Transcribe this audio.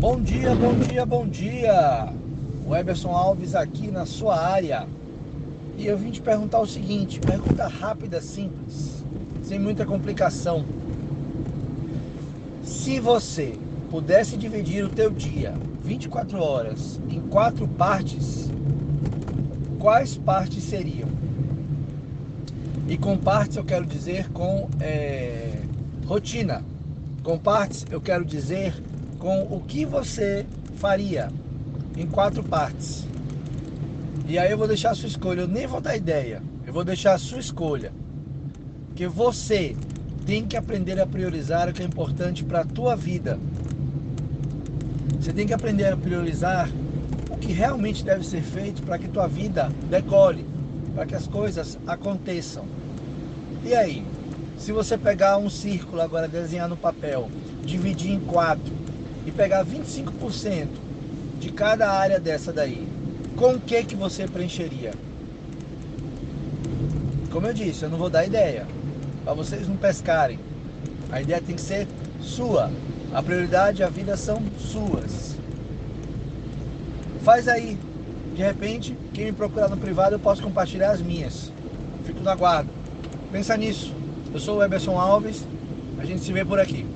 Bom dia, bom dia, bom dia. O Eberson Alves aqui na sua área. E eu vim te perguntar o seguinte, pergunta rápida, simples, sem muita complicação. Se você pudesse dividir o teu dia 24 horas em quatro partes, quais partes seriam? E com partes eu quero dizer com é, rotina. Com partes eu quero dizer com o que você faria em quatro partes. E aí eu vou deixar a sua escolha, eu nem vou dar ideia, eu vou deixar a sua escolha. Que você tem que aprender a priorizar o que é importante para a tua vida. Você tem que aprender a priorizar o que realmente deve ser feito para que tua vida decole, para que as coisas aconteçam. E aí, se você pegar um círculo agora, desenhar no papel, dividir em quatro e pegar 25% de cada área dessa daí, com o que que você preencheria? Como eu disse, eu não vou dar ideia, para vocês não pescarem. A ideia tem que ser sua. A prioridade e a vida são suas. Faz aí. De repente, quem me procurar no privado, eu posso compartilhar as minhas. Fico no aguardo. Pensa nisso. Eu sou o Eberson Alves. A gente se vê por aqui.